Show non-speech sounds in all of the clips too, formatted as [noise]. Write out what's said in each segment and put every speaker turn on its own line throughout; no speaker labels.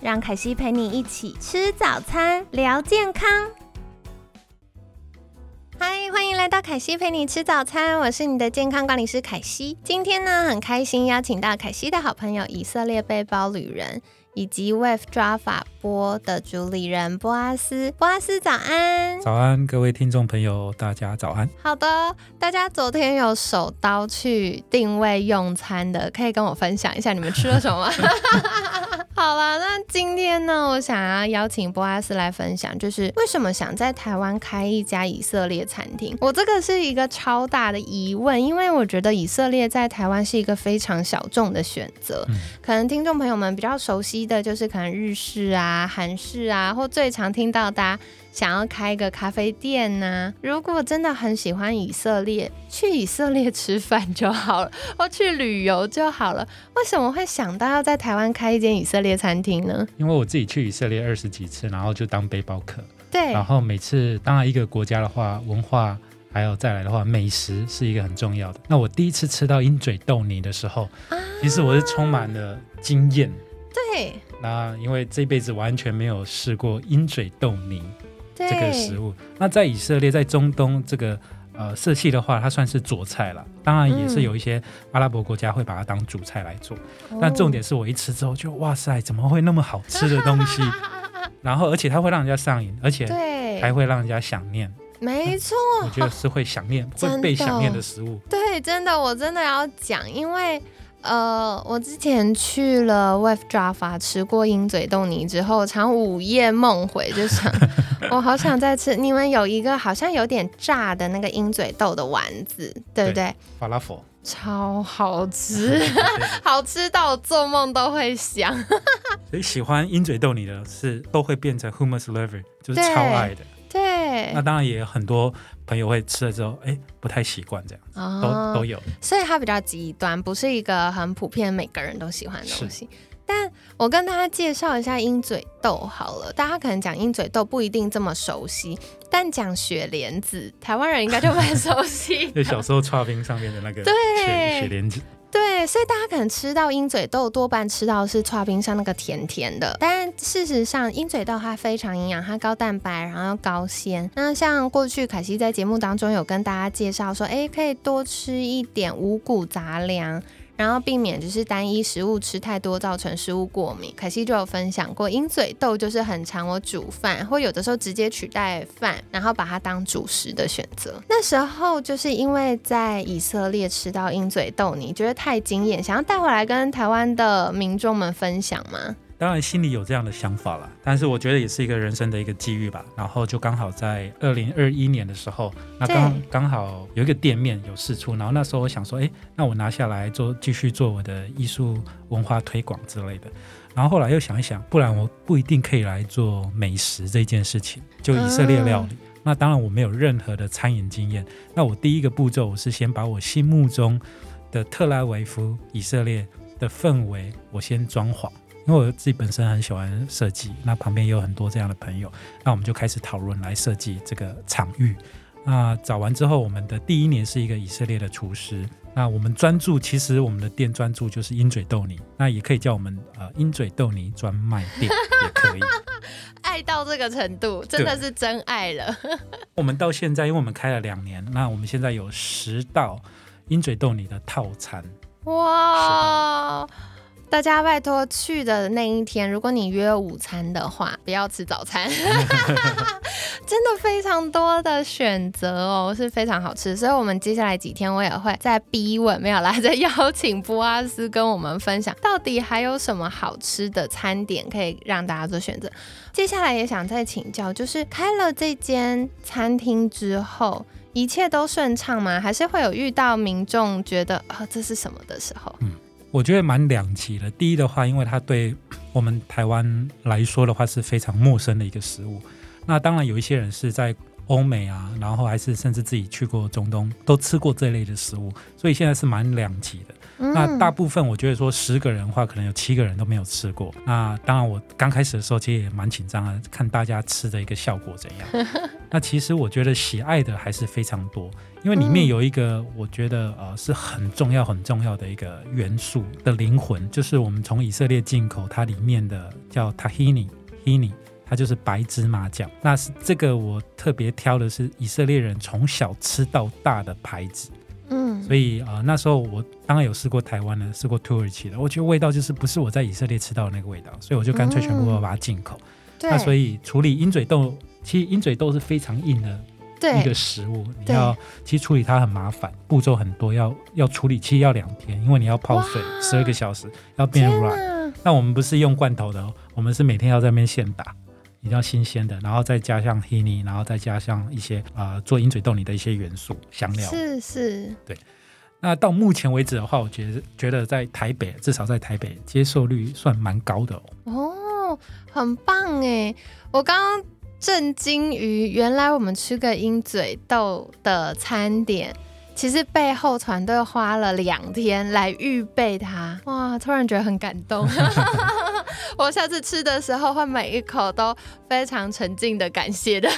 让凯西陪你一起吃早餐，聊健康。嗨，欢迎来到凯西陪你吃早餐，我是你的健康管理师凯西。今天呢，很开心邀请到凯西的好朋友以色列背包旅人。以及 Wave 抓法波的主理人波阿斯，波阿斯早安，
早安，各位听众朋友，大家早安。
好的，大家昨天有手刀去定位用餐的，可以跟我分享一下你们吃了什么？[laughs] 好了，那今天呢，我想要邀请波阿斯来分享，就是为什么想在台湾开一家以色列餐厅？我这个是一个超大的疑问，因为我觉得以色列在台湾是一个非常小众的选择，可能听众朋友们比较熟悉。的就是可能日式啊、韩式啊，或最常听到大家想要开一个咖啡店呐。如果真的很喜欢以色列，去以色列吃饭就好了，或去旅游就好了。为什么会想到要在台湾开一间以色列餐厅呢？
因为我自己去以色列二十几次，然后就当背包客。
对。
然后每次当然一个国家的话，文化还有再来的话，美食是一个很重要的。那我第一次吃到鹰嘴豆泥的时候，其实我是充满了惊艳。
对，
那因为这辈子完全没有试过鹰嘴豆泥这个食物。那在以色列，在中东这个呃色系的话，它算是佐菜了。当然也是有一些阿拉伯国家会把它当主菜来做。但重点是我一吃之后就哇塞，怎么会那么好吃的东西？[laughs] 然后而且它会让人家上瘾，而且还会让人家想念。
没错，
我觉得是会想念、会被想念的食物。
对，真的，我真的要讲，因为。呃，我之前去了 Wave Java 吃过鹰嘴豆泥之后，常午夜梦回，就想 [laughs] 我好想再吃。你们有一个好像有点炸的那个鹰嘴豆的丸子，对不对？
法拉佛，
超好吃，[laughs] 好吃到做梦都会想。[laughs]
所以喜欢鹰嘴豆泥的是都会变成 Hummus Lover，就是超爱的。
对，
那当然也有很多朋友会吃了之后，哎，不太习惯这样，都都有。
所以它比较极端，不是一个很普遍每个人都喜欢的东西。但我跟大家介绍一下鹰嘴豆好了，大家可能讲鹰嘴豆不一定这么熟悉，但讲雪莲子，台湾人应该就蛮熟悉。[laughs]
就小时候刨冰上面的那个雪雪莲子。
对，所以大家可能吃到鹰嘴豆，多半吃到是刨冰上那个甜甜的。但事实上，鹰嘴豆它非常营养，它高蛋白，然后高纤。那像过去凯西在节目当中有跟大家介绍说，哎，可以多吃一点五谷杂粮。然后避免就是单一食物吃太多造成食物过敏。可惜就有分享过，鹰嘴豆就是很常我煮饭，或有的时候直接取代饭，然后把它当主食的选择。那时候就是因为在以色列吃到鹰嘴豆，你觉得太惊艳，想要带回来跟台湾的民众们分享吗？
当然心里有这样的想法了，但是我觉得也是一个人生的一个机遇吧。然后就刚好在二零二一年的时候，那刚刚好有一个店面有试出，然后那时候我想说，哎，那我拿下来做继续做我的艺术文化推广之类的。然后后来又想一想，不然我不一定可以来做美食这件事情，就以色列料理。那当然我没有任何的餐饮经验，那我第一个步骤我是先把我心目中的特拉维夫以色列的氛围，我先装潢。因为我自己本身很喜欢设计，那旁边也有很多这样的朋友，那我们就开始讨论来设计这个场域。那找完之后，我们的第一年是一个以色列的厨师。那我们专注，其实我们的店专注就是鹰嘴豆泥，那也可以叫我们呃鹰嘴豆泥专卖店也可以。[laughs]
爱到这个程度，真的是真爱了。
我们到现在，因为我们开了两年，那我们现在有十道鹰嘴豆泥的套餐。哇！
大家拜托去的那一天，如果你约午餐的话，不要吃早餐，[laughs] 真的非常多的选择哦，是非常好吃。所以，我们接下来几天我也会再逼问，没有啦，再邀请波阿斯跟我们分享，到底还有什么好吃的餐点可以让大家做选择。接下来也想再请教，就是开了这间餐厅之后，一切都顺畅吗？还是会有遇到民众觉得啊这是什么的时候？
我觉得蛮两极的。第一的话，因为它对我们台湾来说的话是非常陌生的一个食物。那当然有一些人是在欧美啊，然后还是甚至自己去过中东，都吃过这类的食物，所以现在是蛮两极的。那大部分我觉得说十个人的话，可能有七个人都没有吃过。那当然我刚开始的时候其实也蛮紧张的，看大家吃的一个效果怎样。[laughs] 那其实我觉得喜爱的还是非常多，因为里面有一个我觉得呃是很重要很重要的一个元素的灵魂，就是我们从以色列进口它里面的叫 tahini，tahini，它就是白芝麻酱。那是这个我特别挑的是以色列人从小吃到大的牌子。嗯，所以啊，那时候我当然有试过台湾的，试过土耳其的，我觉得味道就是不是我在以色列吃到的那个味道，所以我就干脆全部要把它进口。那所以处理鹰嘴豆，其实鹰嘴豆是非常硬的一个食物，你要其实处理它很麻烦，步骤很多，要要处理，其实要两天，因为你要泡水十二个小时，要变软。那我们不是用罐头的，我们是每天要在那边现打。比较新鲜的，然后再加上 honey，然后再加上一些啊做鹰嘴豆泥的一些元素香料。
是是，
对。那到目前为止的话，我觉得觉得在台北，至少在台北接受率算蛮高的
哦。哦，很棒哎！我刚刚震惊于原来我们吃个鹰嘴豆的餐点。其实背后团队花了两天来预备它，哇！突然觉得很感动。[laughs] 我下次吃的时候会每一口都非常沉静的感谢的。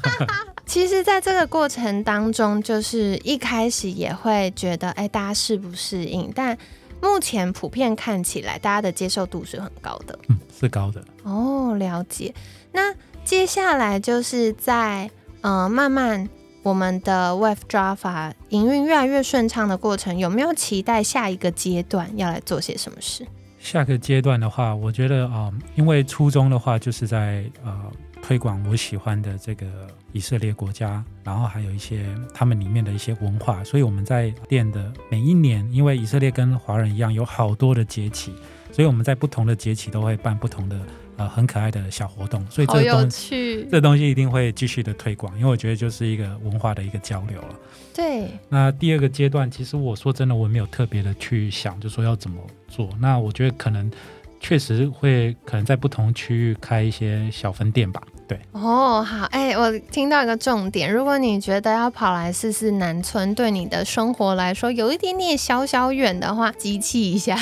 [laughs] 其实，在这个过程当中，就是一开始也会觉得，哎，大家适不适应？但目前普遍看起来，大家的接受度是很高的。
嗯，是高的。
哦，了解。那接下来就是在嗯慢慢。我们的 Wave Java 营运越来越顺畅的过程，有没有期待下一个阶段要来做些什么事？
下个阶段的话，我觉得啊，因为初衷的话就是在呃推广我喜欢的这个以色列国家，然后还有一些他们里面的一些文化，所以我们在店的每一年，因为以色列跟华人一样有好多的节气，所以我们在不同的节气都会办不同的。呃，很可爱的小活动，所以这个东西，这东西一定会继续的推广，因为我觉得就是一个文化的一个交流了。
对。
那第二个阶段，其实我说真的，我没有特别的去想，就说要怎么做。那我觉得可能确实会，可能在不同区域开一些小分店吧。对
哦，好哎，我听到一个重点，如果你觉得要跑来试试南村，对你的生活来说有一点点小小远的话，集气一下，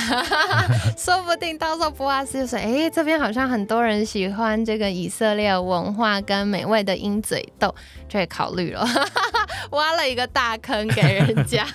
[laughs] 说不定到时候博阿斯就说，哎，这边好像很多人喜欢这个以色列文化跟美味的鹰嘴豆，就会考虑了，[laughs] 挖了一个大坑给人家。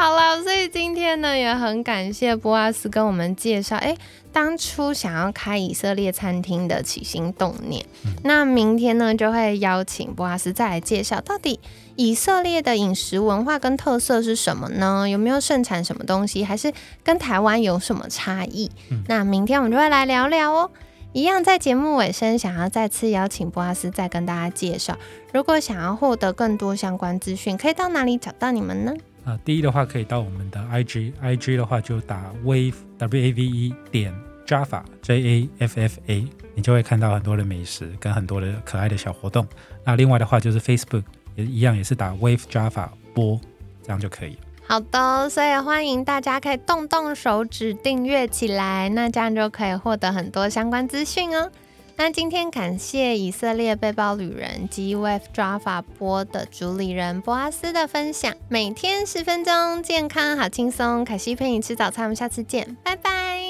好了，所以今天呢也很感谢波阿斯跟我们介绍，哎，当初想要开以色列餐厅的起心动念。那明天呢就会邀请波阿斯再来介绍，到底以色列的饮食文化跟特色是什么呢？有没有盛产什么东西，还是跟台湾有什么差异？那明天我们就会来聊聊哦。一样在节目尾声，想要再次邀请波阿斯再跟大家介绍，如果想要获得更多相关资讯，可以到哪里找到你们呢？
啊，第一的话可以到我们的 IG，IG 的话就打 wave w a v e 点 java j a f f a，你就会看到很多的美食跟很多的可爱的小活动。那另外的话就是 Facebook 也一样，也是打 wave java 播，这样就可以。
好的，所以欢迎大家可以动动手指订阅起来，那这样就可以获得很多相关资讯哦。那今天感谢以色列背包旅人及 Wave Java 波的主理人博阿斯的分享。每天十分钟，健康好轻松。凯西陪你吃早餐，我们下次见，拜拜。